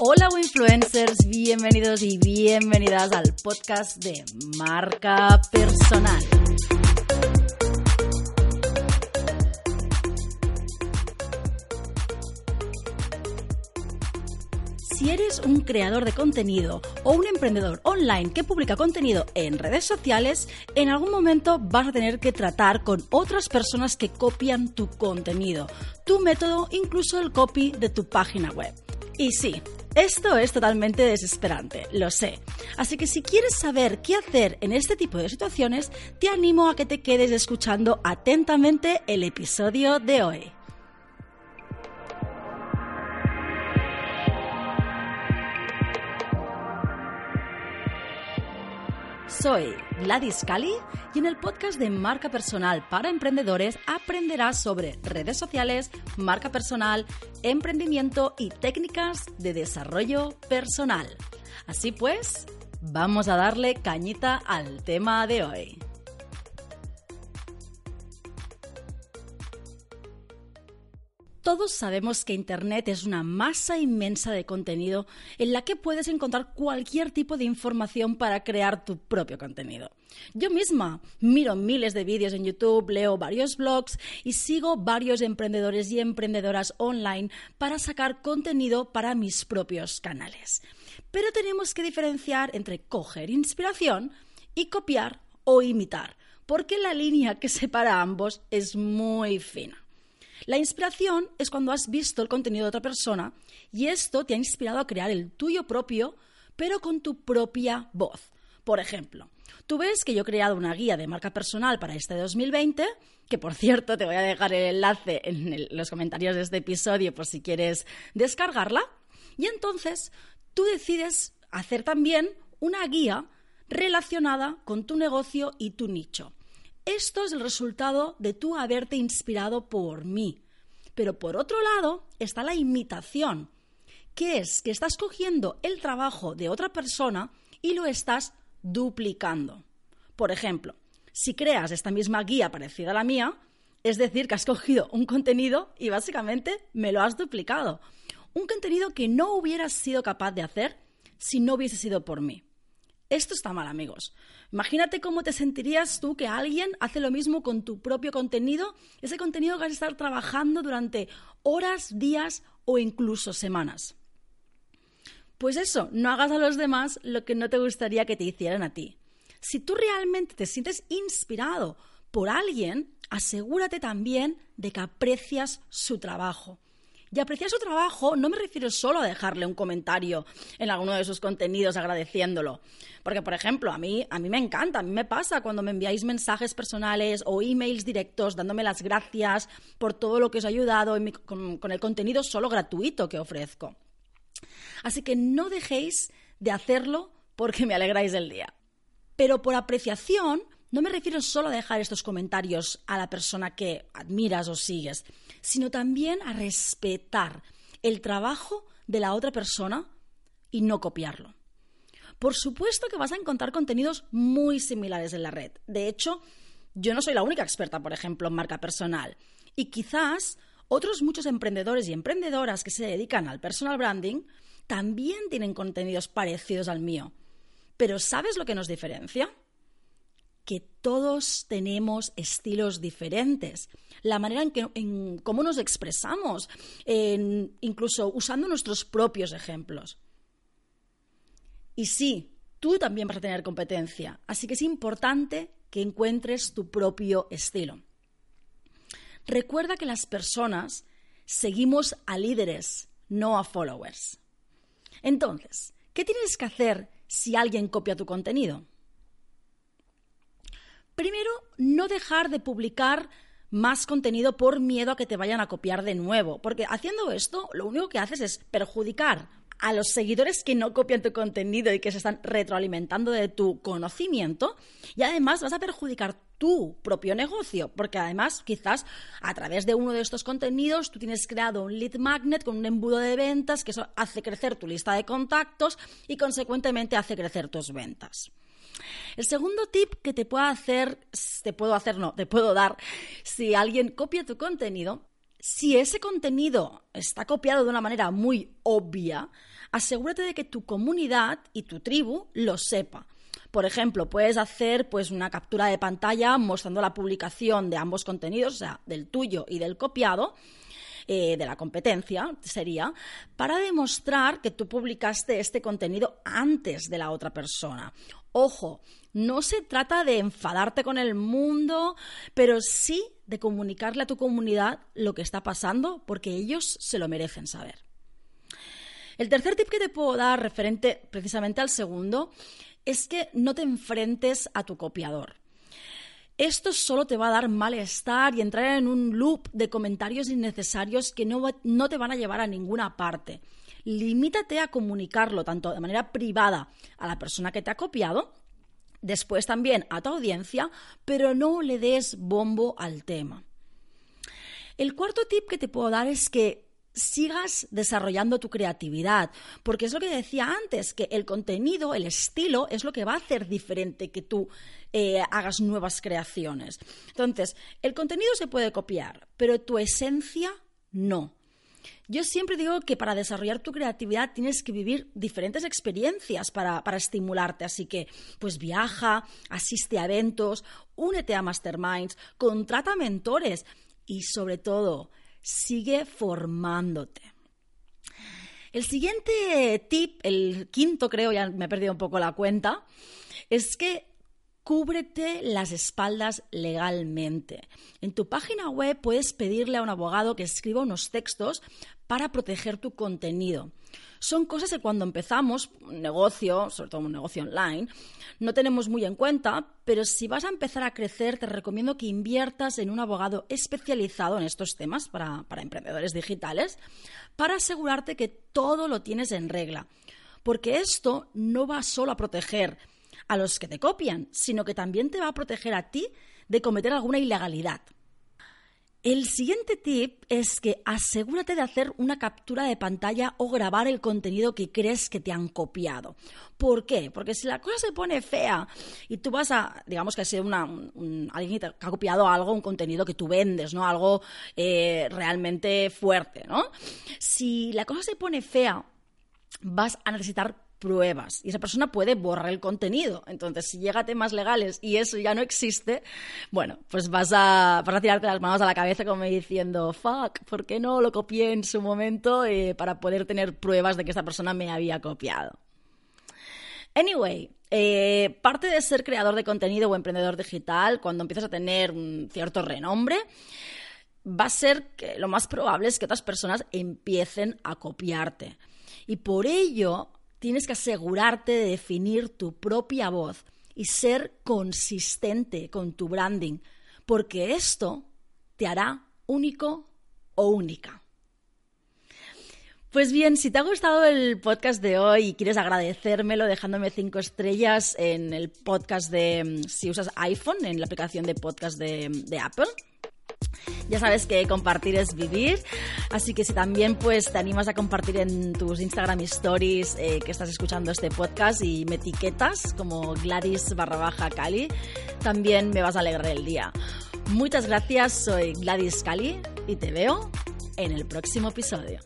Hola influencers, bienvenidos y bienvenidas al podcast de Marca Personal. Si eres un creador de contenido o un emprendedor online que publica contenido en redes sociales, en algún momento vas a tener que tratar con otras personas que copian tu contenido, tu método, incluso el copy de tu página web. Y sí, esto es totalmente desesperante, lo sé. Así que si quieres saber qué hacer en este tipo de situaciones, te animo a que te quedes escuchando atentamente el episodio de hoy. Soy Gladys Cali y en el podcast de Marca Personal para Emprendedores aprenderás sobre redes sociales, marca personal, emprendimiento y técnicas de desarrollo personal. Así pues, vamos a darle cañita al tema de hoy. Todos sabemos que Internet es una masa inmensa de contenido en la que puedes encontrar cualquier tipo de información para crear tu propio contenido. Yo misma miro miles de vídeos en YouTube, leo varios blogs y sigo varios emprendedores y emprendedoras online para sacar contenido para mis propios canales. Pero tenemos que diferenciar entre coger inspiración y copiar o imitar, porque la línea que separa ambos es muy fina. La inspiración es cuando has visto el contenido de otra persona y esto te ha inspirado a crear el tuyo propio, pero con tu propia voz. Por ejemplo, tú ves que yo he creado una guía de marca personal para este 2020, que por cierto te voy a dejar el enlace en los comentarios de este episodio por si quieres descargarla, y entonces tú decides hacer también una guía relacionada con tu negocio y tu nicho. Esto es el resultado de tú haberte inspirado por mí. Pero por otro lado está la imitación, que es que estás cogiendo el trabajo de otra persona y lo estás duplicando. Por ejemplo, si creas esta misma guía parecida a la mía, es decir, que has cogido un contenido y básicamente me lo has duplicado. Un contenido que no hubieras sido capaz de hacer si no hubiese sido por mí. Esto está mal, amigos. Imagínate cómo te sentirías tú que alguien hace lo mismo con tu propio contenido, ese contenido que vas a estar trabajando durante horas, días o incluso semanas. Pues eso, no hagas a los demás lo que no te gustaría que te hicieran a ti. Si tú realmente te sientes inspirado por alguien, asegúrate también de que aprecias su trabajo. Y apreciar su trabajo no me refiero solo a dejarle un comentario en alguno de sus contenidos agradeciéndolo. Porque, por ejemplo, a mí, a mí me encanta, a mí me pasa cuando me enviáis mensajes personales o emails directos dándome las gracias por todo lo que os ha ayudado con, con el contenido solo gratuito que ofrezco. Así que no dejéis de hacerlo porque me alegráis el día. Pero por apreciación, no me refiero solo a dejar estos comentarios a la persona que admiras o sigues, sino también a respetar el trabajo de la otra persona y no copiarlo. Por supuesto que vas a encontrar contenidos muy similares en la red. De hecho, yo no soy la única experta, por ejemplo, en marca personal. Y quizás otros muchos emprendedores y emprendedoras que se dedican al personal branding también tienen contenidos parecidos al mío. Pero ¿sabes lo que nos diferencia? Que todos tenemos estilos diferentes, la manera en, que, en cómo nos expresamos, incluso usando nuestros propios ejemplos. Y sí, tú también vas a tener competencia, así que es importante que encuentres tu propio estilo. Recuerda que las personas seguimos a líderes, no a followers. Entonces, ¿qué tienes que hacer si alguien copia tu contenido? Primero, no dejar de publicar más contenido por miedo a que te vayan a copiar de nuevo, porque haciendo esto lo único que haces es perjudicar a los seguidores que no copian tu contenido y que se están retroalimentando de tu conocimiento y además vas a perjudicar tu propio negocio, porque además quizás a través de uno de estos contenidos tú tienes creado un lead magnet con un embudo de ventas que eso hace crecer tu lista de contactos y consecuentemente hace crecer tus ventas. El segundo tip que te puedo hacer, te puedo hacer, no, te puedo dar, si alguien copia tu contenido, Si ese contenido está copiado de una manera muy obvia, asegúrate de que tu comunidad y tu tribu lo sepa. Por ejemplo, puedes hacer pues una captura de pantalla mostrando la publicación de ambos contenidos, o sea, del tuyo y del copiado, eh, de la competencia sería, para demostrar que tú publicaste este contenido antes de la otra persona. Ojo, no se trata de enfadarte con el mundo, pero sí de comunicarle a tu comunidad lo que está pasando, porque ellos se lo merecen saber. El tercer tip que te puedo dar referente precisamente al segundo es que no te enfrentes a tu copiador. Esto solo te va a dar malestar y entrar en un loop de comentarios innecesarios que no, no te van a llevar a ninguna parte. Limítate a comunicarlo tanto de manera privada a la persona que te ha copiado, después también a tu audiencia, pero no le des bombo al tema. El cuarto tip que te puedo dar es que sigas desarrollando tu creatividad, porque es lo que decía antes, que el contenido, el estilo, es lo que va a hacer diferente que tú eh, hagas nuevas creaciones. Entonces, el contenido se puede copiar, pero tu esencia no. Yo siempre digo que para desarrollar tu creatividad tienes que vivir diferentes experiencias para, para, estimularte. Así que, pues viaja, asiste a eventos, únete a masterminds, contrata mentores y sobre todo, sigue formándote. El siguiente tip, el quinto creo, ya me he perdido un poco la cuenta, es que cúbrete las espaldas legalmente. En tu página web puedes pedirle a un abogado que escriba unos textos para proteger tu contenido. Son cosas que cuando empezamos un negocio, sobre todo un negocio online, no tenemos muy en cuenta, pero si vas a empezar a crecer, te recomiendo que inviertas en un abogado especializado en estos temas para, para emprendedores digitales, para asegurarte que todo lo tienes en regla. Porque esto no va solo a proteger a los que te copian, sino que también te va a proteger a ti de cometer alguna ilegalidad. El siguiente tip es que asegúrate de hacer una captura de pantalla o grabar el contenido que crees que te han copiado. ¿Por qué? Porque si la cosa se pone fea y tú vas a, digamos que ha sido alguien que ha copiado algo, un contenido que tú vendes, ¿no? Algo eh, realmente fuerte, ¿no? Si la cosa se pone fea, vas a necesitar pruebas y esa persona puede borrar el contenido. Entonces, si llega a temas legales y eso ya no existe, bueno, pues vas a, vas a tirarte las manos a la cabeza como diciendo, fuck, ¿por qué no lo copié en su momento eh, para poder tener pruebas de que esa persona me había copiado? Anyway, eh, parte de ser creador de contenido o emprendedor digital, cuando empiezas a tener un cierto renombre, va a ser que lo más probable es que otras personas empiecen a copiarte. Y por ello tienes que asegurarte de definir tu propia voz y ser consistente con tu branding, porque esto te hará único o única. Pues bien, si te ha gustado el podcast de hoy y quieres agradecérmelo dejándome cinco estrellas en el podcast de, si usas iPhone, en la aplicación de podcast de, de Apple, ya sabes que compartir es vivir, así que si también pues te animas a compartir en tus Instagram stories eh, que estás escuchando este podcast y me etiquetas como Gladys barra baja Cali, también me vas a alegrar el día. Muchas gracias, soy Gladys Cali y te veo en el próximo episodio.